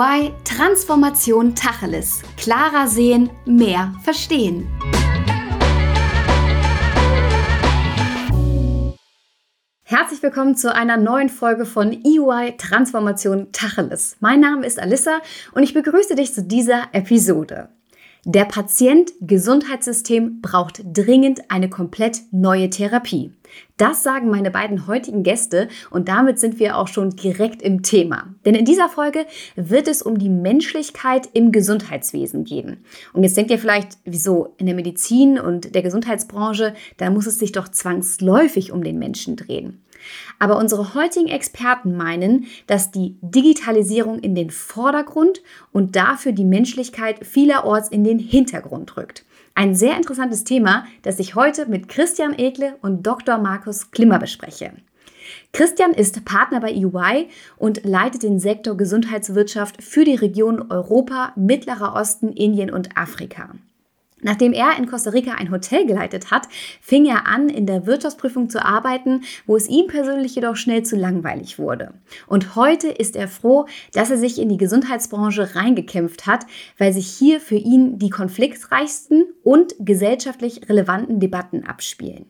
EY Transformation Tacheles. Klarer sehen, mehr verstehen. Herzlich willkommen zu einer neuen Folge von EY Transformation Tacheles. Mein Name ist Alissa und ich begrüße dich zu dieser Episode. Der Patient-Gesundheitssystem braucht dringend eine komplett neue Therapie. Das sagen meine beiden heutigen Gäste und damit sind wir auch schon direkt im Thema. Denn in dieser Folge wird es um die Menschlichkeit im Gesundheitswesen gehen. Und jetzt denkt ihr vielleicht, wieso in der Medizin und der Gesundheitsbranche, da muss es sich doch zwangsläufig um den Menschen drehen. Aber unsere heutigen Experten meinen, dass die Digitalisierung in den Vordergrund und dafür die Menschlichkeit vielerorts in den Hintergrund rückt. Ein sehr interessantes Thema, das ich heute mit Christian Ekle und Dr. Markus Klimmer bespreche. Christian ist Partner bei EY und leitet den Sektor Gesundheitswirtschaft für die Region Europa, Mittlerer Osten, Indien und Afrika. Nachdem er in Costa Rica ein Hotel geleitet hat, fing er an, in der Wirtschaftsprüfung zu arbeiten, wo es ihm persönlich jedoch schnell zu langweilig wurde. Und heute ist er froh, dass er sich in die Gesundheitsbranche reingekämpft hat, weil sich hier für ihn die konfliktreichsten und gesellschaftlich relevanten Debatten abspielen.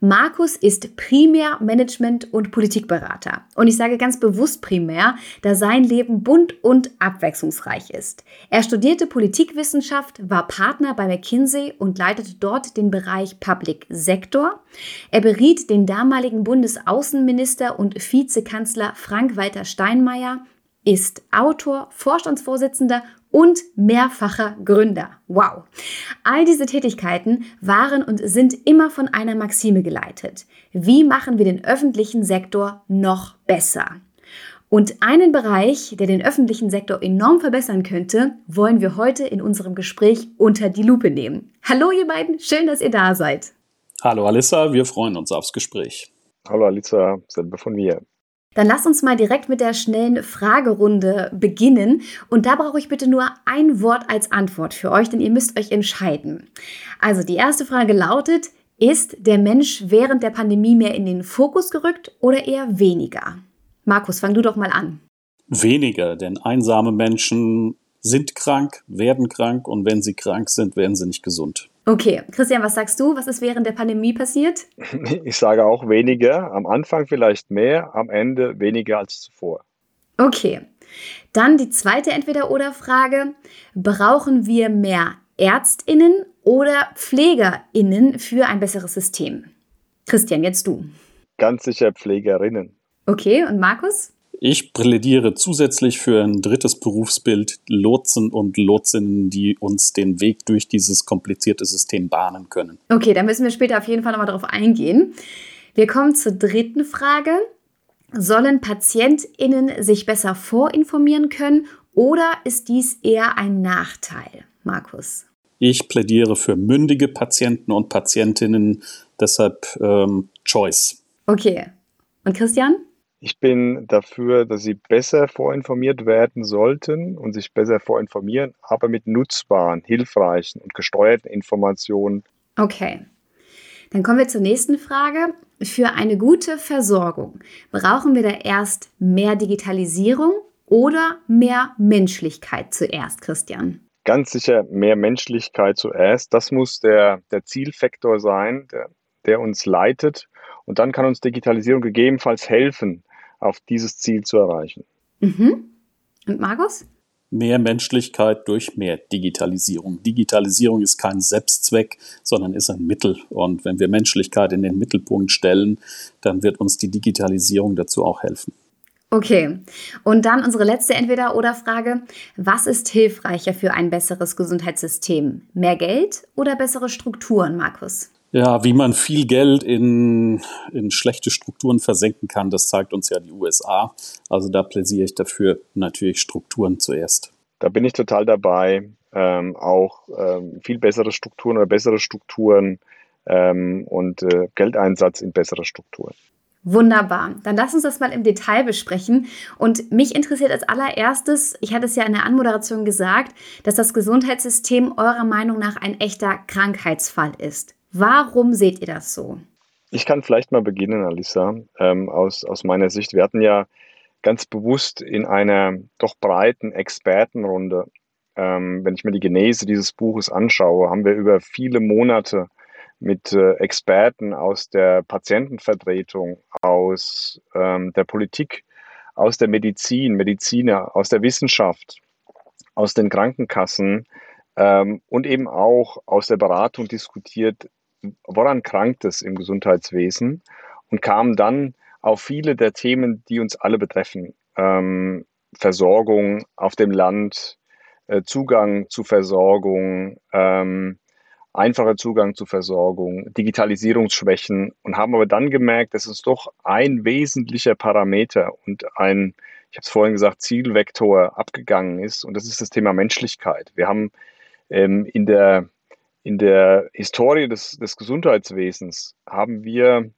Markus ist primär Management- und Politikberater. Und ich sage ganz bewusst primär, da sein Leben bunt und abwechslungsreich ist. Er studierte Politikwissenschaft, war Partner bei McKinsey und leitete dort den Bereich Public Sector. Er beriet den damaligen Bundesaußenminister und Vizekanzler Frank-Walter Steinmeier, ist Autor, Vorstandsvorsitzender und mehrfacher Gründer. Wow. All diese Tätigkeiten waren und sind immer von einer Maxime geleitet. Wie machen wir den öffentlichen Sektor noch besser? Und einen Bereich, der den öffentlichen Sektor enorm verbessern könnte, wollen wir heute in unserem Gespräch unter die Lupe nehmen. Hallo ihr beiden, schön, dass ihr da seid. Hallo Alissa, wir freuen uns aufs Gespräch. Hallo Alissa, selber von mir. Dann lass uns mal direkt mit der schnellen Fragerunde beginnen. Und da brauche ich bitte nur ein Wort als Antwort für euch, denn ihr müsst euch entscheiden. Also die erste Frage lautet, ist der Mensch während der Pandemie mehr in den Fokus gerückt oder eher weniger? Markus, fang du doch mal an. Weniger, denn einsame Menschen sind krank, werden krank und wenn sie krank sind, werden sie nicht gesund. Okay, Christian, was sagst du? Was ist während der Pandemie passiert? Ich sage auch weniger. Am Anfang vielleicht mehr, am Ende weniger als zuvor. Okay, dann die zweite Entweder-Oder-Frage. Brauchen wir mehr Ärztinnen oder Pflegerinnen für ein besseres System? Christian, jetzt du. Ganz sicher Pflegerinnen. Okay, und Markus? Ich plädiere zusätzlich für ein drittes Berufsbild, Lotsen und Lotsinnen, die uns den Weg durch dieses komplizierte System bahnen können. Okay, da müssen wir später auf jeden Fall nochmal drauf eingehen. Wir kommen zur dritten Frage. Sollen PatientInnen sich besser vorinformieren können oder ist dies eher ein Nachteil? Markus. Ich plädiere für mündige Patienten und Patientinnen, deshalb ähm, Choice. Okay. Und Christian? Ich bin dafür, dass sie besser vorinformiert werden sollten und sich besser vorinformieren, aber mit nutzbaren, hilfreichen und gesteuerten Informationen. Okay. Dann kommen wir zur nächsten Frage. Für eine gute Versorgung brauchen wir da erst mehr Digitalisierung oder mehr Menschlichkeit zuerst, Christian? Ganz sicher mehr Menschlichkeit zuerst. Das muss der, der Zielfaktor sein, der, der uns leitet. Und dann kann uns Digitalisierung gegebenenfalls helfen, auf dieses Ziel zu erreichen. Mhm. Und Markus? Mehr Menschlichkeit durch mehr Digitalisierung. Digitalisierung ist kein Selbstzweck, sondern ist ein Mittel. Und wenn wir Menschlichkeit in den Mittelpunkt stellen, dann wird uns die Digitalisierung dazu auch helfen. Okay, und dann unsere letzte Entweder-Oder-Frage. Was ist hilfreicher für ein besseres Gesundheitssystem? Mehr Geld oder bessere Strukturen, Markus? Ja, wie man viel Geld in, in schlechte Strukturen versenken kann, das zeigt uns ja die USA. Also da plädiere ich dafür natürlich Strukturen zuerst. Da bin ich total dabei. Ähm, auch ähm, viel bessere Strukturen oder bessere Strukturen ähm, und äh, Geldeinsatz in bessere Strukturen. Wunderbar. Dann lass uns das mal im Detail besprechen. Und mich interessiert als allererstes, ich hatte es ja in der Anmoderation gesagt, dass das Gesundheitssystem eurer Meinung nach ein echter Krankheitsfall ist. Warum seht ihr das so? Ich kann vielleicht mal beginnen, Alisa, ähm, aus, aus meiner Sicht. Wir hatten ja ganz bewusst in einer doch breiten Expertenrunde, ähm, wenn ich mir die Genese dieses Buches anschaue, haben wir über viele Monate mit äh, Experten aus der Patientenvertretung, aus ähm, der Politik, aus der Medizin, Mediziner, aus der Wissenschaft, aus den Krankenkassen ähm, und eben auch aus der Beratung diskutiert, woran krankt es im Gesundheitswesen und kamen dann auf viele der Themen, die uns alle betreffen. Ähm, Versorgung auf dem Land, äh, Zugang zu Versorgung, ähm, einfacher Zugang zu Versorgung, Digitalisierungsschwächen und haben aber dann gemerkt, dass es doch ein wesentlicher Parameter und ein, ich habe es vorhin gesagt, Zielvektor abgegangen ist und das ist das Thema Menschlichkeit. Wir haben ähm, in, der, in der Historie des, des Gesundheitswesens haben wir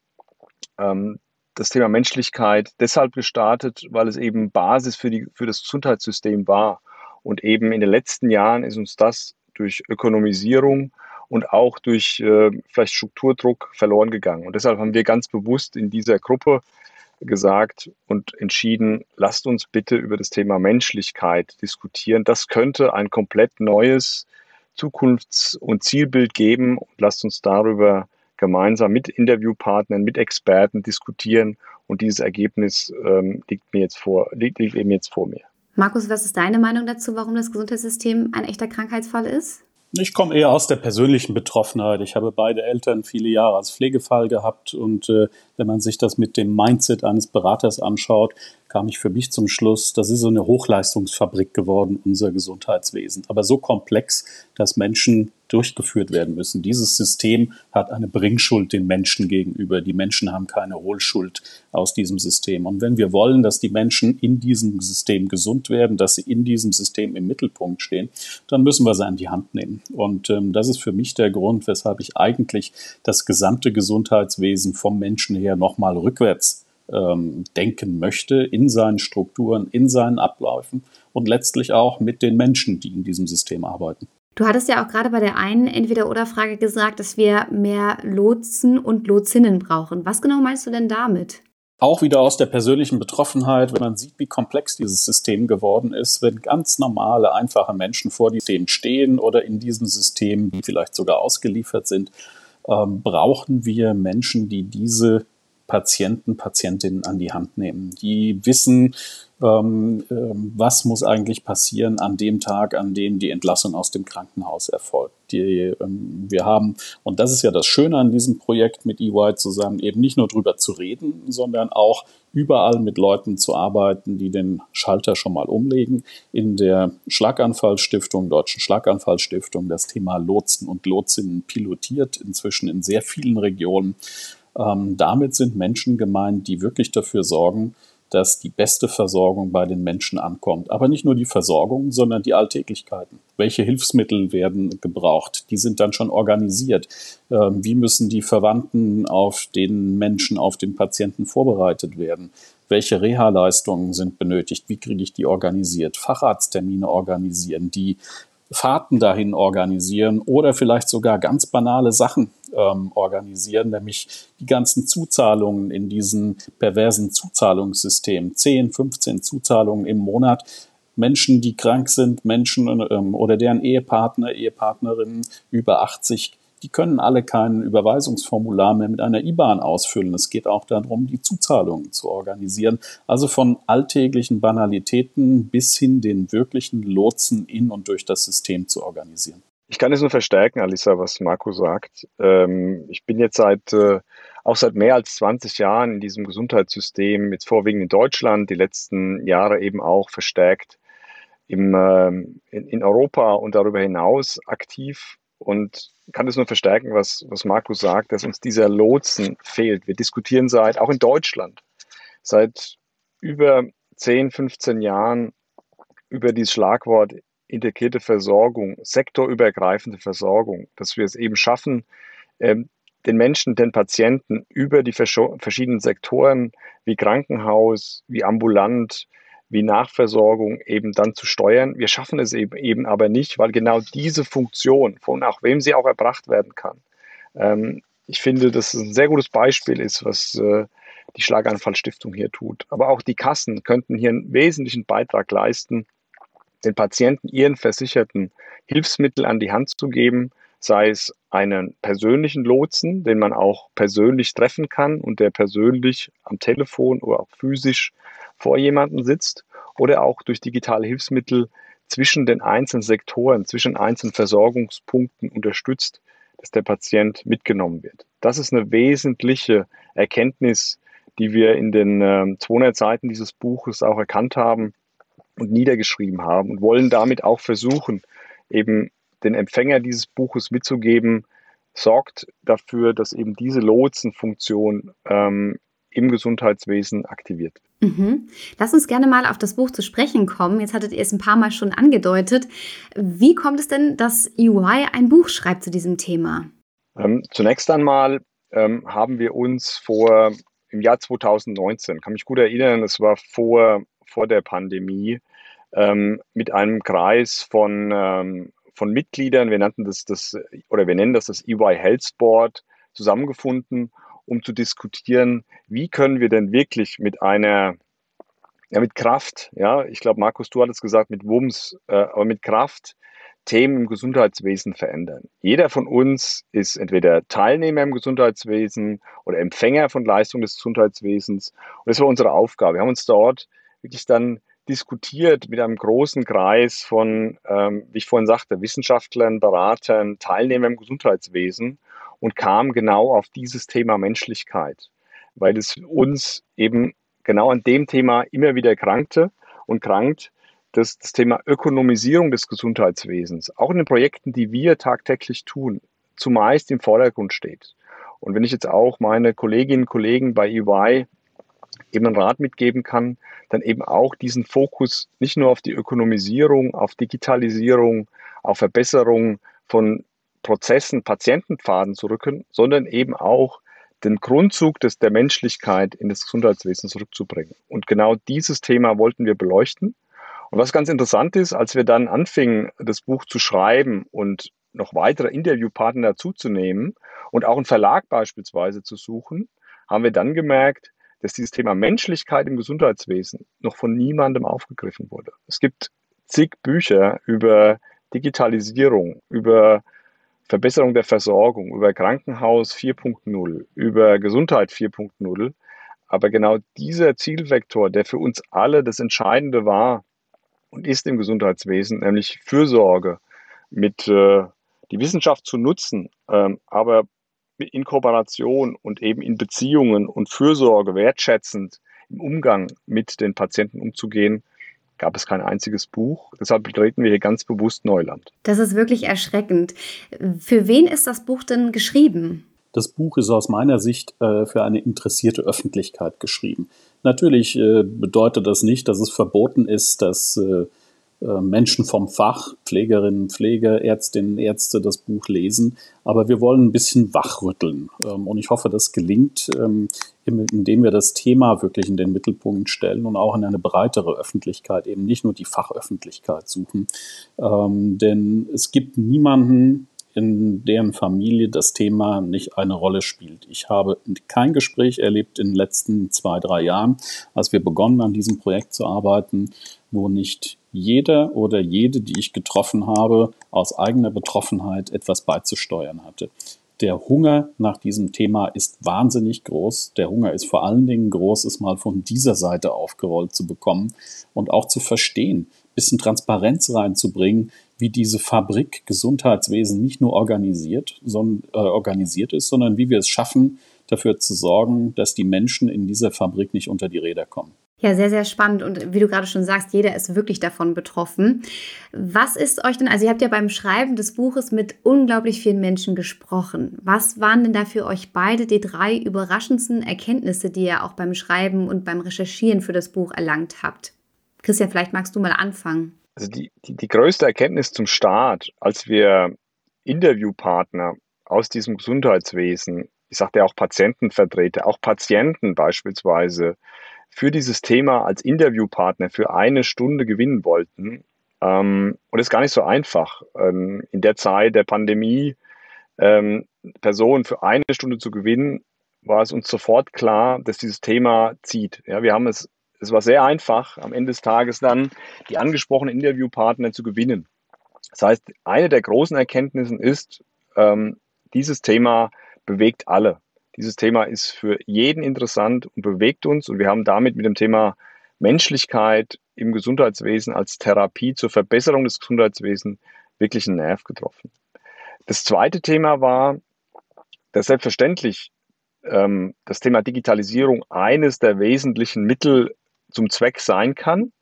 ähm, das Thema Menschlichkeit deshalb gestartet, weil es eben Basis für, die, für das Gesundheitssystem war. Und eben in den letzten Jahren ist uns das durch Ökonomisierung und auch durch äh, vielleicht Strukturdruck verloren gegangen. Und deshalb haben wir ganz bewusst in dieser Gruppe gesagt und entschieden, lasst uns bitte über das Thema Menschlichkeit diskutieren. Das könnte ein komplett neues Zukunfts- und Zielbild geben und lasst uns darüber gemeinsam mit Interviewpartnern, mit Experten diskutieren und dieses Ergebnis ähm, liegt mir jetzt vor, liegt, liegt eben jetzt vor mir. Markus, was ist deine Meinung dazu, warum das Gesundheitssystem ein echter Krankheitsfall ist? Ich komme eher aus der persönlichen Betroffenheit. Ich habe beide Eltern viele Jahre als Pflegefall gehabt und äh, wenn man sich das mit dem Mindset eines Beraters anschaut, kam ich für mich zum Schluss, das ist so eine Hochleistungsfabrik geworden, unser Gesundheitswesen. Aber so komplex, dass Menschen durchgeführt werden müssen. Dieses System hat eine Bringschuld den Menschen gegenüber. Die Menschen haben keine Hohlschuld aus diesem System. Und wenn wir wollen, dass die Menschen in diesem System gesund werden, dass sie in diesem System im Mittelpunkt stehen, dann müssen wir sie an die Hand nehmen. Und ähm, das ist für mich der Grund, weshalb ich eigentlich das gesamte Gesundheitswesen vom Menschen her nochmal rückwärts ähm, denken möchte in seinen Strukturen, in seinen Abläufen und letztlich auch mit den Menschen, die in diesem System arbeiten. Du hattest ja auch gerade bei der einen Entweder-Oder-Frage gesagt, dass wir mehr Lotsen und Lotsinnen brauchen. Was genau meinst du denn damit? Auch wieder aus der persönlichen Betroffenheit, wenn man sieht, wie komplex dieses System geworden ist, wenn ganz normale, einfache Menschen vor diesem stehen oder in diesem System vielleicht sogar ausgeliefert sind, ähm, brauchen wir Menschen, die diese Patienten, Patientinnen an die Hand nehmen. Die wissen, ähm, ähm, was muss eigentlich passieren an dem Tag, an dem die Entlassung aus dem Krankenhaus erfolgt. Die, ähm, wir haben, und das ist ja das Schöne an diesem Projekt mit EY zusammen, eben nicht nur drüber zu reden, sondern auch überall mit Leuten zu arbeiten, die den Schalter schon mal umlegen. In der Schlaganfallstiftung, Deutschen Schlaganfallstiftung, das Thema Lotsen und Lotsinnen pilotiert, inzwischen in sehr vielen Regionen. Ähm, damit sind Menschen gemeint, die wirklich dafür sorgen, dass die beste Versorgung bei den Menschen ankommt. Aber nicht nur die Versorgung, sondern die Alltäglichkeiten. Welche Hilfsmittel werden gebraucht? Die sind dann schon organisiert. Ähm, wie müssen die Verwandten auf den Menschen, auf den Patienten vorbereitet werden? Welche Reha-Leistungen sind benötigt? Wie kriege ich die organisiert? Facharzttermine organisieren, die Fahrten dahin organisieren oder vielleicht sogar ganz banale Sachen ähm, organisieren, nämlich die ganzen Zuzahlungen in diesem perversen Zuzahlungssystem. 10, 15 Zuzahlungen im Monat. Menschen, die krank sind, Menschen ähm, oder deren Ehepartner, Ehepartnerinnen über 80 die können alle kein Überweisungsformular mehr mit einer IBAN ausfüllen. Es geht auch darum, die Zuzahlungen zu organisieren. Also von alltäglichen Banalitäten bis hin den wirklichen Lotsen in und durch das System zu organisieren. Ich kann es nur verstärken, Alisa, was Marco sagt. Ähm, ich bin jetzt seit äh, auch seit mehr als 20 Jahren in diesem Gesundheitssystem, jetzt vorwiegend in Deutschland, die letzten Jahre eben auch verstärkt im, ähm, in, Europa und darüber hinaus aktiv und kann es nur verstärken, was, was Markus sagt, dass uns dieser Lotsen fehlt. Wir diskutieren seit, auch in Deutschland, seit über 10, 15 Jahren über dieses Schlagwort integrierte Versorgung, sektorübergreifende Versorgung, dass wir es eben schaffen, ähm, den Menschen, den Patienten über die verschiedenen Sektoren wie Krankenhaus, wie ambulant, wie Nachversorgung eben dann zu steuern. Wir schaffen es eben, eben aber nicht, weil genau diese Funktion, von auch wem sie auch erbracht werden kann, ähm, ich finde, dass es ein sehr gutes Beispiel ist, was, äh, die Schlaganfallstiftung hier tut. Aber auch die Kassen könnten hier einen wesentlichen Beitrag leisten, den Patienten ihren Versicherten Hilfsmittel an die Hand zu geben, sei es einen persönlichen Lotsen, den man auch persönlich treffen kann und der persönlich am Telefon oder auch physisch vor jemandem sitzt, oder auch durch digitale Hilfsmittel zwischen den einzelnen Sektoren, zwischen einzelnen Versorgungspunkten unterstützt, dass der Patient mitgenommen wird. Das ist eine wesentliche Erkenntnis, die wir in den äh, 200 Seiten dieses Buches auch erkannt haben und niedergeschrieben haben und wollen damit auch versuchen, eben den Empfänger dieses Buches mitzugeben, sorgt dafür, dass eben diese Lotsenfunktion ähm, im Gesundheitswesen aktiviert. Mhm. Lass uns gerne mal auf das Buch zu sprechen kommen. Jetzt hattet ihr es ein paar Mal schon angedeutet. Wie kommt es denn, dass EY ein Buch schreibt zu diesem Thema? Ähm, zunächst einmal ähm, haben wir uns vor im Jahr 2019, kann mich gut erinnern, es war vor, vor der Pandemie, ähm, mit einem Kreis von, ähm, von Mitgliedern, wir nannten das, das oder wir nennen das das EY Health Board, zusammengefunden, um zu diskutieren, wie können wir denn wirklich mit einer ja, mit Kraft, ja, ich glaube, Markus, du hattest gesagt, mit Wumms, äh, aber mit Kraft Themen im Gesundheitswesen verändern. Jeder von uns ist entweder Teilnehmer im Gesundheitswesen oder Empfänger von Leistungen des Gesundheitswesens. Und das war unsere Aufgabe. Wir haben uns dort wirklich dann diskutiert mit einem großen Kreis von, ähm, wie ich vorhin sagte, Wissenschaftlern, Beratern, Teilnehmern im Gesundheitswesen und kamen genau auf dieses Thema Menschlichkeit, weil es uns eben genau an dem Thema immer wieder krankte und krankt, dass das Thema Ökonomisierung des Gesundheitswesens, auch in den Projekten, die wir tagtäglich tun, zumeist im Vordergrund steht. Und wenn ich jetzt auch meine Kolleginnen und Kollegen bei EY eben einen Rat mitgeben kann, dann eben auch diesen Fokus nicht nur auf die Ökonomisierung, auf Digitalisierung, auf Verbesserung von Prozessen, Patientenpfaden zu rücken, sondern eben auch den Grundzug des, der Menschlichkeit in das Gesundheitswesen zurückzubringen. Und genau dieses Thema wollten wir beleuchten. Und was ganz interessant ist, als wir dann anfingen, das Buch zu schreiben und noch weitere Interviewpartner dazuzunehmen und auch einen Verlag beispielsweise zu suchen, haben wir dann gemerkt, dass dieses Thema Menschlichkeit im Gesundheitswesen noch von niemandem aufgegriffen wurde. Es gibt zig Bücher über Digitalisierung, über Verbesserung der Versorgung, über Krankenhaus 4.0, über Gesundheit 4.0. Aber genau dieser Zielvektor, der für uns alle das Entscheidende war und ist im Gesundheitswesen, nämlich Fürsorge, mit äh, die Wissenschaft zu nutzen, ähm, aber in Kooperation und eben in Beziehungen und Fürsorge wertschätzend im Umgang mit den Patienten umzugehen, gab es kein einziges Buch. Deshalb betreten wir hier ganz bewusst Neuland. Das ist wirklich erschreckend. Für wen ist das Buch denn geschrieben? Das Buch ist aus meiner Sicht äh, für eine interessierte Öffentlichkeit geschrieben. Natürlich äh, bedeutet das nicht, dass es verboten ist, dass äh, Menschen vom Fach, Pflegerinnen, Pfleger, Ärztinnen, Ärzte das Buch lesen. Aber wir wollen ein bisschen wachrütteln. Ähm, und ich hoffe, das gelingt, ähm, indem wir das Thema wirklich in den Mittelpunkt stellen und auch in eine breitere Öffentlichkeit, eben nicht nur die Fachöffentlichkeit suchen. Ähm, denn es gibt niemanden, in deren Familie das Thema nicht eine Rolle spielt. Ich habe kein Gespräch erlebt in den letzten zwei, drei Jahren, als wir begonnen an diesem Projekt zu arbeiten, wo nicht jeder oder jede, die ich getroffen habe, aus eigener Betroffenheit etwas beizusteuern hatte. Der Hunger nach diesem Thema ist wahnsinnig groß. Der Hunger ist vor allen Dingen groß, es mal von dieser Seite aufgerollt zu bekommen und auch zu verstehen, bisschen Transparenz reinzubringen, wie diese Fabrik Gesundheitswesen nicht nur organisiert, sondern, äh, organisiert ist, sondern wie wir es schaffen, dafür zu sorgen, dass die Menschen in dieser Fabrik nicht unter die Räder kommen. Ja, sehr, sehr spannend. Und wie du gerade schon sagst, jeder ist wirklich davon betroffen. Was ist euch denn, also ihr habt ja beim Schreiben des Buches mit unglaublich vielen Menschen gesprochen. Was waren denn da für euch beide die drei überraschendsten Erkenntnisse, die ihr auch beim Schreiben und beim Recherchieren für das Buch erlangt habt? Christian, vielleicht magst du mal anfangen. Also die, die, die größte Erkenntnis zum Start, als wir Interviewpartner aus diesem Gesundheitswesen, ich sagte ja auch Patientenvertreter, auch Patienten beispielsweise, für dieses Thema als Interviewpartner für eine Stunde gewinnen wollten. Ähm, und es ist gar nicht so einfach, ähm, in der Zeit der Pandemie ähm, Personen für eine Stunde zu gewinnen, war es uns sofort klar, dass dieses Thema zieht. Ja, wir haben es, es war sehr einfach, am Ende des Tages dann die angesprochenen Interviewpartner zu gewinnen. Das heißt, eine der großen Erkenntnissen ist, ähm, dieses Thema bewegt alle. Dieses Thema ist für jeden interessant und bewegt uns und wir haben damit mit dem Thema Menschlichkeit im Gesundheitswesen als Therapie zur Verbesserung des Gesundheitswesens wirklich einen Nerv getroffen. Das zweite Thema war, dass selbstverständlich ähm, das Thema Digitalisierung eines der wesentlichen Mittel zum Zweck sein kann,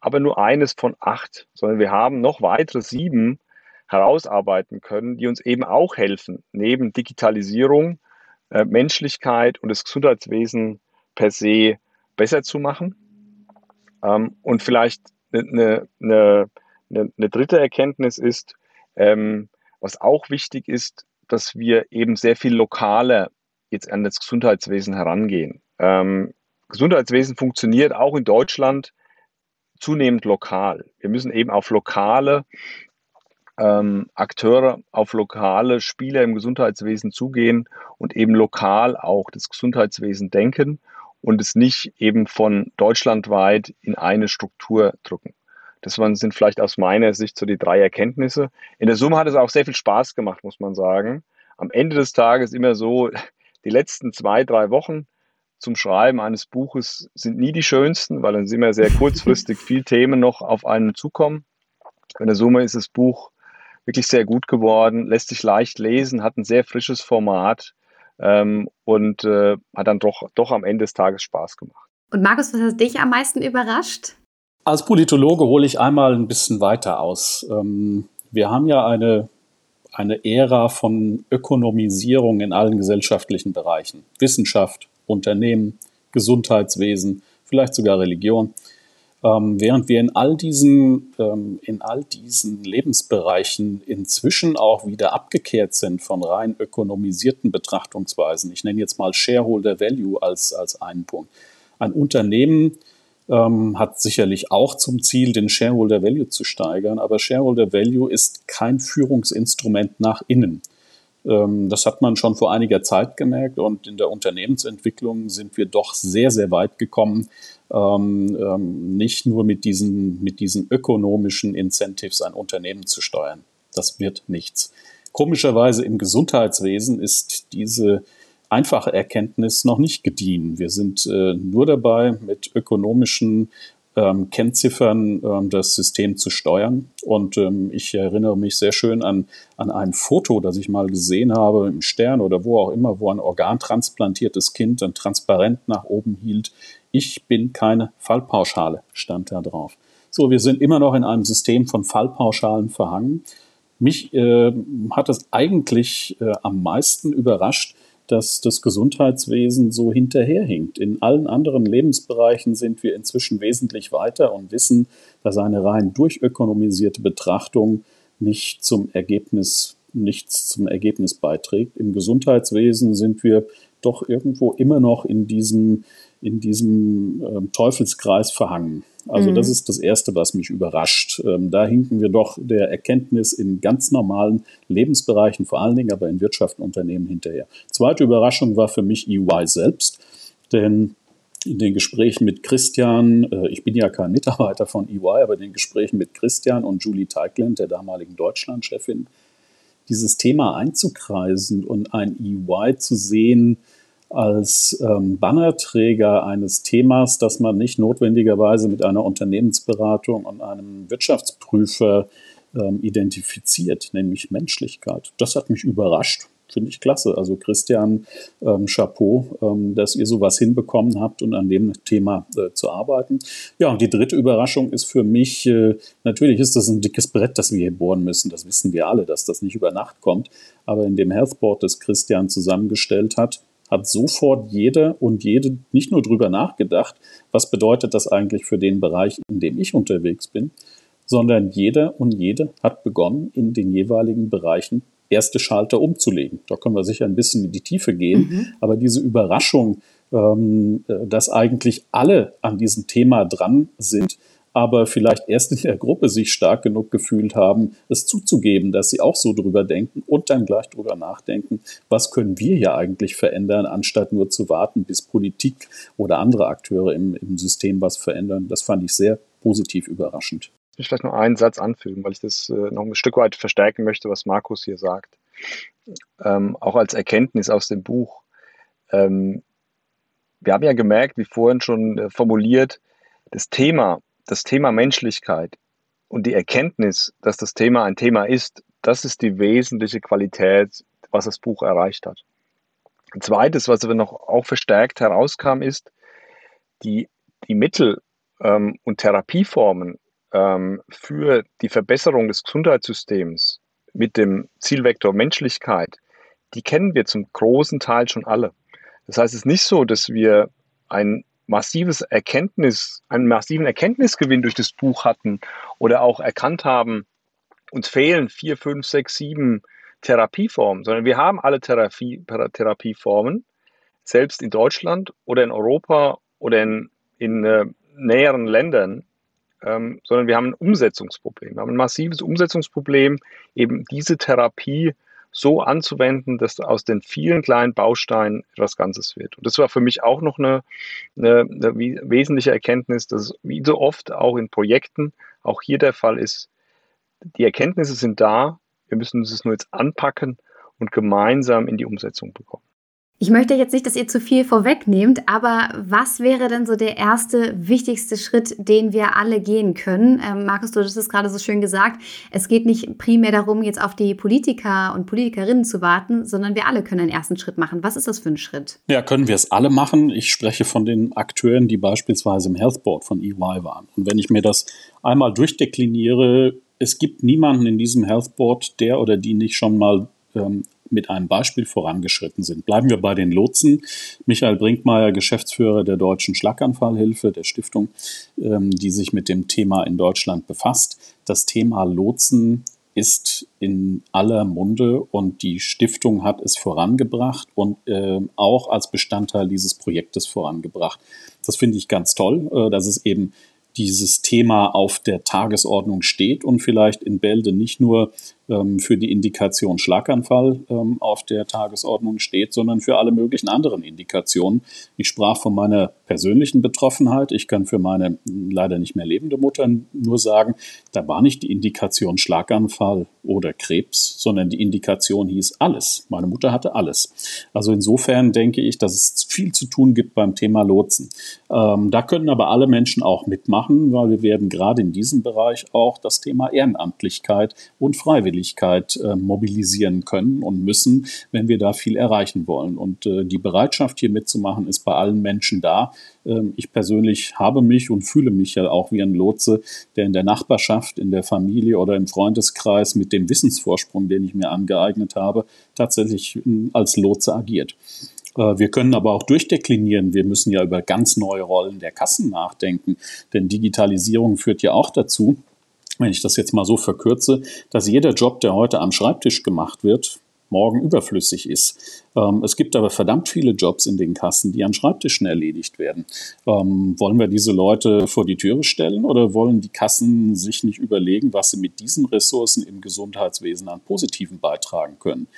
aber nur eines von acht, sondern wir haben noch weitere sieben herausarbeiten können, die uns eben auch helfen, neben Digitalisierung, äh, Menschlichkeit und das Gesundheitswesen per se besser zu machen. Ähm, und vielleicht eine, eine, eine, eine dritte Erkenntnis ist, ähm, was auch wichtig ist, dass wir eben sehr viel lokaler jetzt an das Gesundheitswesen herangehen. Ähm, Gesundheitswesen funktioniert auch in Deutschland zunehmend lokal. Wir müssen eben auf lokale ähm, Akteure, auf lokale Spieler im Gesundheitswesen zugehen und eben lokal auch das Gesundheitswesen denken und es nicht eben von deutschlandweit in eine Struktur drücken. Das sind vielleicht aus meiner Sicht so die drei Erkenntnisse. In der Summe hat es auch sehr viel Spaß gemacht, muss man sagen. Am Ende des Tages immer so, die letzten zwei, drei Wochen zum Schreiben eines Buches sind nie die schönsten, weil dann sind wir sehr kurzfristig viel Themen noch auf einen zukommen. In der Summe ist das Buch wirklich sehr gut geworden, lässt sich leicht lesen, hat ein sehr frisches Format ähm, und äh, hat dann doch, doch am Ende des Tages Spaß gemacht. Und Markus, was hat dich am meisten überrascht? Als Politologe hole ich einmal ein bisschen weiter aus. Ähm, wir haben ja eine, eine Ära von Ökonomisierung in allen gesellschaftlichen Bereichen. Wissenschaft, Unternehmen, Gesundheitswesen, vielleicht sogar Religion. Ähm, während wir in all diesen, ähm, in all diesen Lebensbereichen inzwischen auch wieder abgekehrt sind von rein ökonomisierten Betrachtungsweisen. Ich nenne jetzt mal Shareholder Value als, als einen Punkt. Ein Unternehmen ähm, hat sicherlich auch zum Ziel, den Shareholder Value zu steigern, aber Shareholder Value ist kein Führungsinstrument nach innen. Ähm, das hat man schon vor einiger Zeit gemerkt und in der Unternehmensentwicklung sind wir doch sehr, sehr weit gekommen, ähm, ähm, nicht nur mit diesen, mit diesen ökonomischen Incentives ein Unternehmen zu steuern. Das wird nichts. Komischerweise im Gesundheitswesen ist diese einfache Erkenntnis noch nicht gediehen. Wir sind äh, nur dabei, mit ökonomischen ähm, Kennziffern ähm, das System zu steuern. Und ähm, ich erinnere mich sehr schön an, an ein Foto, das ich mal gesehen habe im Stern oder wo auch immer, wo ein organtransplantiertes Kind dann transparent nach oben hielt. Ich bin keine Fallpauschale, stand da drauf. So, wir sind immer noch in einem System von Fallpauschalen verhangen. Mich äh, hat es eigentlich äh, am meisten überrascht, dass das Gesundheitswesen so hinterherhinkt. In allen anderen Lebensbereichen sind wir inzwischen wesentlich weiter und wissen, dass eine rein durchökonomisierte Betrachtung nicht zum Ergebnis, nichts zum Ergebnis beiträgt. Im Gesundheitswesen sind wir doch irgendwo immer noch in diesem, in diesem äh, Teufelskreis verhangen. Also mhm. das ist das Erste, was mich überrascht. Ähm, da hinken wir doch der Erkenntnis in ganz normalen Lebensbereichen, vor allen Dingen aber in Wirtschaft und Unternehmen hinterher. Zweite Überraschung war für mich EY selbst, denn in den Gesprächen mit Christian, äh, ich bin ja kein Mitarbeiter von EY, aber in den Gesprächen mit Christian und Julie Teigland, der damaligen Deutschlandchefin, dieses Thema einzukreisen und ein EY zu sehen, als ähm, Bannerträger eines Themas, das man nicht notwendigerweise mit einer Unternehmensberatung und einem Wirtschaftsprüfer ähm, identifiziert, nämlich Menschlichkeit. Das hat mich überrascht. Finde ich klasse. Also Christian, ähm, Chapeau, ähm, dass ihr sowas hinbekommen habt und an dem Thema äh, zu arbeiten. Ja, und die dritte Überraschung ist für mich, äh, natürlich ist das ein dickes Brett, das wir hier bohren müssen. Das wissen wir alle, dass das nicht über Nacht kommt. Aber in dem Healthboard, das Christian zusammengestellt hat, hat sofort jeder und jede nicht nur drüber nachgedacht, was bedeutet das eigentlich für den Bereich, in dem ich unterwegs bin, sondern jeder und jede hat begonnen, in den jeweiligen Bereichen erste Schalter umzulegen. Da können wir sicher ein bisschen in die Tiefe gehen, mhm. aber diese Überraschung, ähm, dass eigentlich alle an diesem Thema dran sind, aber vielleicht erst in der Gruppe sich stark genug gefühlt haben, es zuzugeben, dass sie auch so drüber denken und dann gleich drüber nachdenken, was können wir ja eigentlich verändern, anstatt nur zu warten, bis Politik oder andere Akteure im, im System was verändern. Das fand ich sehr positiv überraschend. Ich will vielleicht noch einen Satz anfügen, weil ich das äh, noch ein Stück weit verstärken möchte, was Markus hier sagt. Ähm, auch als Erkenntnis aus dem Buch. Ähm, wir haben ja gemerkt, wie vorhin schon äh, formuliert, das Thema, das Thema Menschlichkeit und die Erkenntnis, dass das Thema ein Thema ist, das ist die wesentliche Qualität, was das Buch erreicht hat. Ein zweites, was aber noch auch verstärkt herauskam, ist, die, die Mittel ähm, und Therapieformen ähm, für die Verbesserung des Gesundheitssystems mit dem Zielvektor Menschlichkeit, die kennen wir zum großen Teil schon alle. Das heißt, es ist nicht so, dass wir ein massives Erkenntnis, einen massiven Erkenntnisgewinn durch das Buch hatten oder auch erkannt haben, uns fehlen vier, fünf, sechs, sieben Therapieformen, sondern wir haben alle Therapie, Therapieformen, selbst in Deutschland oder in Europa oder in, in äh, näheren Ländern, ähm, sondern wir haben ein Umsetzungsproblem. Wir haben ein massives Umsetzungsproblem, eben diese Therapie so anzuwenden, dass aus den vielen kleinen Bausteinen etwas Ganzes wird. Und das war für mich auch noch eine, eine, eine wesentliche Erkenntnis, dass wie so oft auch in Projekten auch hier der Fall ist. Die Erkenntnisse sind da, wir müssen es nur jetzt anpacken und gemeinsam in die Umsetzung bekommen. Ich möchte jetzt nicht, dass ihr zu viel vorwegnehmt, aber was wäre denn so der erste wichtigste Schritt, den wir alle gehen können? Ähm, Markus, du hast es gerade so schön gesagt. Es geht nicht primär darum, jetzt auf die Politiker und Politikerinnen zu warten, sondern wir alle können einen ersten Schritt machen. Was ist das für ein Schritt? Ja, können wir es alle machen. Ich spreche von den Akteuren, die beispielsweise im Health Board von EY waren. Und wenn ich mir das einmal durchdekliniere, es gibt niemanden in diesem Health Board, der oder die nicht schon mal ähm, mit einem Beispiel vorangeschritten sind. Bleiben wir bei den Lotsen. Michael Brinkmeier, Geschäftsführer der Deutschen Schlaganfallhilfe, der Stiftung, ähm, die sich mit dem Thema in Deutschland befasst. Das Thema Lotsen ist in aller Munde und die Stiftung hat es vorangebracht und äh, auch als Bestandteil dieses Projektes vorangebracht. Das finde ich ganz toll, äh, dass es eben dieses Thema auf der Tagesordnung steht und vielleicht in Bälde nicht nur für die Indikation Schlaganfall ähm, auf der Tagesordnung steht, sondern für alle möglichen anderen Indikationen. Ich sprach von meiner persönlichen Betroffenheit. Ich kann für meine leider nicht mehr lebende Mutter nur sagen, da war nicht die Indikation Schlaganfall oder Krebs, sondern die Indikation hieß alles. Meine Mutter hatte alles. Also insofern denke ich, dass es viel zu tun gibt beim Thema Lotsen. Ähm, da können aber alle Menschen auch mitmachen, weil wir werden gerade in diesem Bereich auch das Thema Ehrenamtlichkeit und Freiwilligkeit Freiwilligkeit äh, mobilisieren können und müssen, wenn wir da viel erreichen wollen. Und äh, die Bereitschaft, hier mitzumachen, ist bei allen Menschen da. Ähm, ich persönlich habe mich und fühle mich ja auch wie ein Lotse, der in der Nachbarschaft, in der Familie oder im Freundeskreis mit dem Wissensvorsprung, den ich mir angeeignet habe, tatsächlich hm, als Lotse agiert. Äh, wir können aber auch durchdeklinieren. Wir müssen ja über ganz neue Rollen der Kassen nachdenken. Denn Digitalisierung führt ja auch dazu, wenn ich das jetzt mal so verkürze, dass jeder Job, der heute am Schreibtisch gemacht wird, morgen überflüssig ist. Ähm, es gibt aber verdammt viele Jobs in den Kassen, die an Schreibtischen erledigt werden. Ähm, wollen wir diese Leute vor die Türe stellen oder wollen die Kassen sich nicht überlegen, was sie mit diesen Ressourcen im Gesundheitswesen an Positiven beitragen können?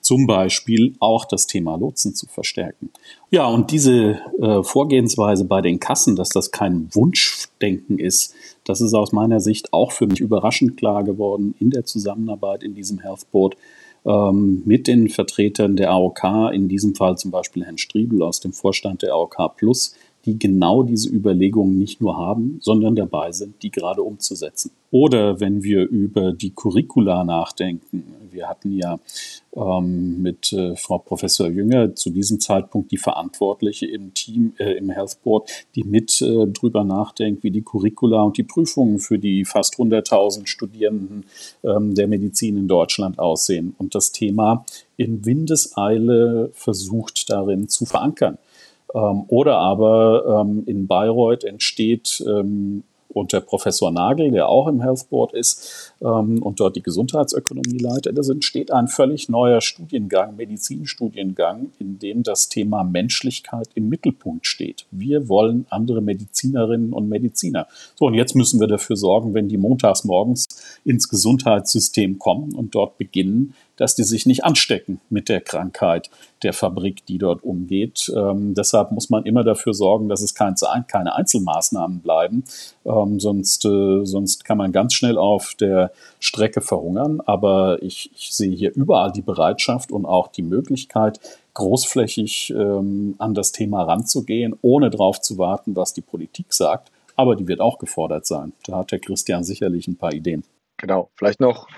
Zum Beispiel auch das Thema Lotsen zu verstärken. Ja, und diese äh, Vorgehensweise bei den Kassen, dass das kein Wunschdenken ist, das ist aus meiner Sicht auch für mich überraschend klar geworden in der Zusammenarbeit in diesem Health Board ähm, mit den Vertretern der AOK, in diesem Fall zum Beispiel Herrn Striebel aus dem Vorstand der AOK Plus, die genau diese Überlegungen nicht nur haben, sondern dabei sind, die gerade umzusetzen. Oder wenn wir über die Curricula nachdenken. Wir hatten ja ähm, mit äh, Frau Professor Jünger zu diesem Zeitpunkt die Verantwortliche im Team, äh, im Health Board, die mit äh, drüber nachdenkt, wie die Curricula und die Prüfungen für die fast 100.000 Studierenden ähm, der Medizin in Deutschland aussehen und das Thema in Windeseile versucht darin zu verankern. Ähm, oder aber ähm, in Bayreuth entsteht ähm, und der Professor Nagel, der auch im Health Board ist ähm, und dort die Gesundheitsökonomie leitet. Es entsteht ein völlig neuer Studiengang, Medizinstudiengang, in dem das Thema Menschlichkeit im Mittelpunkt steht. Wir wollen andere Medizinerinnen und Mediziner. So, und jetzt müssen wir dafür sorgen, wenn die montags morgens ins Gesundheitssystem kommen und dort beginnen, dass die sich nicht anstecken mit der Krankheit der Fabrik, die dort umgeht. Ähm, deshalb muss man immer dafür sorgen, dass es kein, keine Einzelmaßnahmen bleiben, ähm, sonst, äh, sonst kann man ganz schnell auf der Strecke verhungern. Aber ich, ich sehe hier überall die Bereitschaft und auch die Möglichkeit, großflächig ähm, an das Thema ranzugehen, ohne darauf zu warten, was die Politik sagt. Aber die wird auch gefordert sein. Da hat der Christian sicherlich ein paar Ideen. Genau, vielleicht noch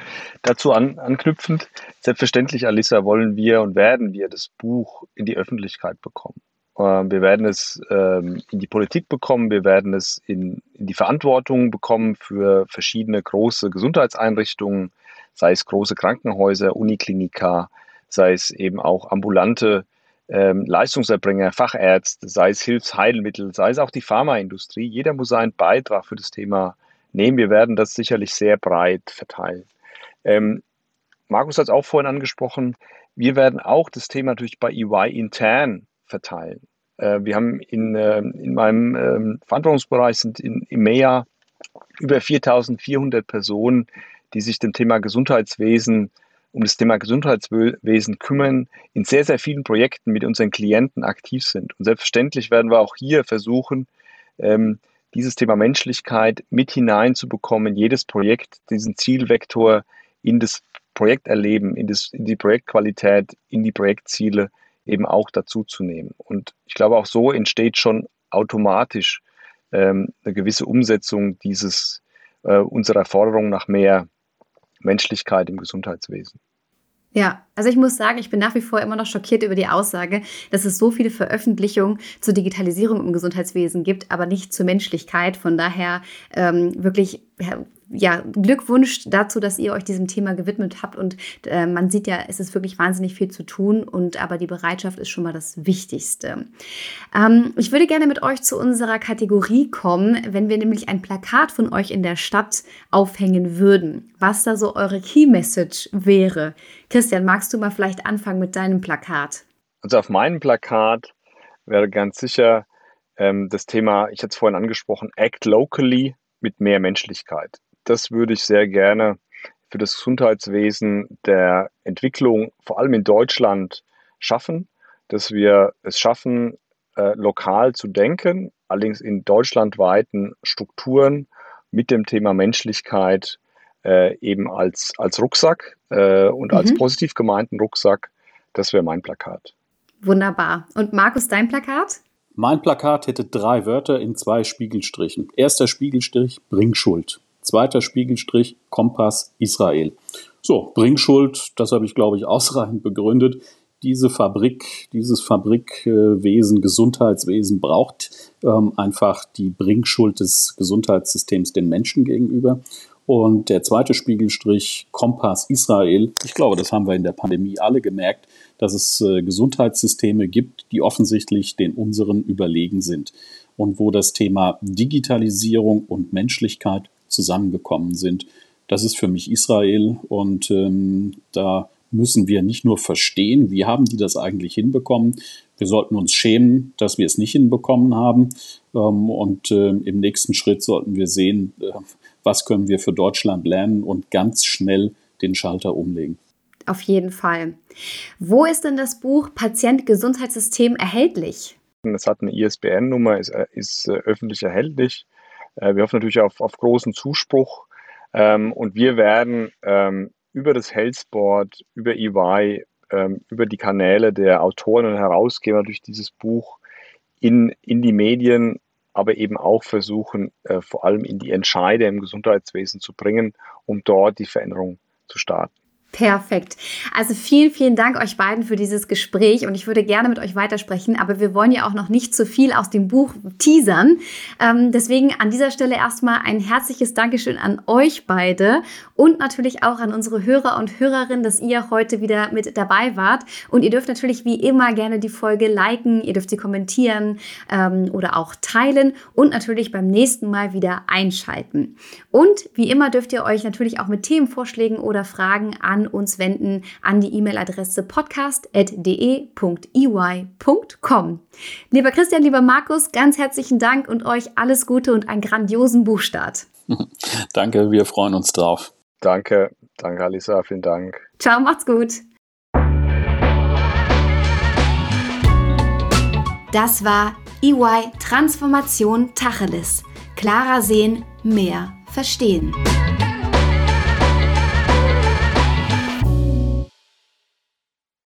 dazu an, anknüpfend. Selbstverständlich, Alissa, wollen wir und werden wir das Buch in die Öffentlichkeit bekommen. Ähm, wir werden es ähm, in die Politik bekommen, wir werden es in, in die Verantwortung bekommen für verschiedene große Gesundheitseinrichtungen, sei es große Krankenhäuser, Uniklinika, sei es eben auch ambulante ähm, Leistungserbringer, Fachärzte, sei es Hilfsheilmittel, sei es auch die Pharmaindustrie. Jeder muss seinen Beitrag für das Thema nehmen. Wir werden das sicherlich sehr breit verteilen. Ähm, Markus hat es auch vorhin angesprochen. Wir werden auch das Thema natürlich bei EY intern verteilen. Äh, wir haben in, äh, in meinem äh, Verantwortungsbereich sind in EMEA über 4400 Personen, die sich dem Thema Gesundheitswesen um das Thema Gesundheitswesen kümmern, in sehr, sehr vielen Projekten mit unseren Klienten aktiv sind. Und selbstverständlich werden wir auch hier versuchen, ähm, dieses Thema Menschlichkeit mit hineinzubekommen, jedes Projekt, diesen Zielvektor in das Projekterleben, in, das, in die Projektqualität, in die Projektziele eben auch dazu zu nehmen. Und ich glaube, auch so entsteht schon automatisch ähm, eine gewisse Umsetzung dieses äh, unserer Forderung nach mehr Menschlichkeit im Gesundheitswesen. Ja, also ich muss sagen, ich bin nach wie vor immer noch schockiert über die Aussage, dass es so viele Veröffentlichungen zur Digitalisierung im Gesundheitswesen gibt, aber nicht zur Menschlichkeit. Von daher ähm, wirklich ja, Glückwunsch dazu, dass ihr euch diesem Thema gewidmet habt. Und äh, man sieht ja, es ist wirklich wahnsinnig viel zu tun. Und aber die Bereitschaft ist schon mal das Wichtigste. Ähm, ich würde gerne mit euch zu unserer Kategorie kommen, wenn wir nämlich ein Plakat von euch in der Stadt aufhängen würden. Was da so eure Key Message wäre. Christian, magst du mal vielleicht anfangen mit deinem Plakat? Also auf meinem Plakat wäre ganz sicher ähm, das Thema, ich hatte es vorhin angesprochen, Act Locally mit mehr Menschlichkeit das würde ich sehr gerne für das Gesundheitswesen der Entwicklung, vor allem in Deutschland, schaffen, dass wir es schaffen, äh, lokal zu denken, allerdings in deutschlandweiten Strukturen mit dem Thema Menschlichkeit äh, eben als, als Rucksack äh, und mhm. als positiv gemeinten Rucksack. Das wäre mein Plakat. Wunderbar. Und Markus, dein Plakat? Mein Plakat hätte drei Wörter in zwei Spiegelstrichen. Erster Spiegelstrich, Bringschuld. Zweiter Spiegelstrich, Kompass Israel. So, Bringschuld, das habe ich, glaube ich, ausreichend begründet. Diese Fabrik, dieses Fabrikwesen, Gesundheitswesen braucht ähm, einfach die Bringschuld des Gesundheitssystems den Menschen gegenüber. Und der zweite Spiegelstrich, Kompass Israel. Ich glaube, das haben wir in der Pandemie alle gemerkt, dass es äh, Gesundheitssysteme gibt, die offensichtlich den unseren überlegen sind. Und wo das Thema Digitalisierung und Menschlichkeit zusammengekommen sind. Das ist für mich Israel und ähm, da müssen wir nicht nur verstehen, wie haben die das eigentlich hinbekommen. Wir sollten uns schämen, dass wir es nicht hinbekommen haben. Ähm, und äh, im nächsten Schritt sollten wir sehen, äh, was können wir für Deutschland lernen und ganz schnell den Schalter umlegen. Auf jeden Fall. Wo ist denn das Buch Patient Gesundheitssystem erhältlich? Es hat eine ISBN-Nummer, ist, äh, ist äh, öffentlich erhältlich. Äh, wir hoffen natürlich auf, auf großen Zuspruch. Ähm, und wir werden ähm, über das Healthboard, über EY, ähm, über die Kanäle der Autoren und Herausgeber durch dieses Buch in, in die Medien, aber eben auch versuchen, äh, vor allem in die Entscheider im Gesundheitswesen zu bringen, um dort die Veränderung zu starten. Perfekt. Also vielen, vielen Dank euch beiden für dieses Gespräch und ich würde gerne mit euch weitersprechen, aber wir wollen ja auch noch nicht zu viel aus dem Buch teasern. Ähm, deswegen an dieser Stelle erstmal ein herzliches Dankeschön an euch beide und natürlich auch an unsere Hörer und Hörerinnen, dass ihr heute wieder mit dabei wart. Und ihr dürft natürlich wie immer gerne die Folge liken, ihr dürft sie kommentieren ähm, oder auch teilen und natürlich beim nächsten Mal wieder einschalten. Und wie immer dürft ihr euch natürlich auch mit Themenvorschlägen oder Fragen an an uns wenden an die E-Mail-Adresse podcast.de.ey.com. Lieber Christian, lieber Markus, ganz herzlichen Dank und euch alles Gute und einen grandiosen Buchstart. Danke, wir freuen uns drauf. Danke, danke Alisa, vielen Dank. Ciao, macht's gut. Das war EY Transformation Tacheles. Klarer sehen, mehr verstehen.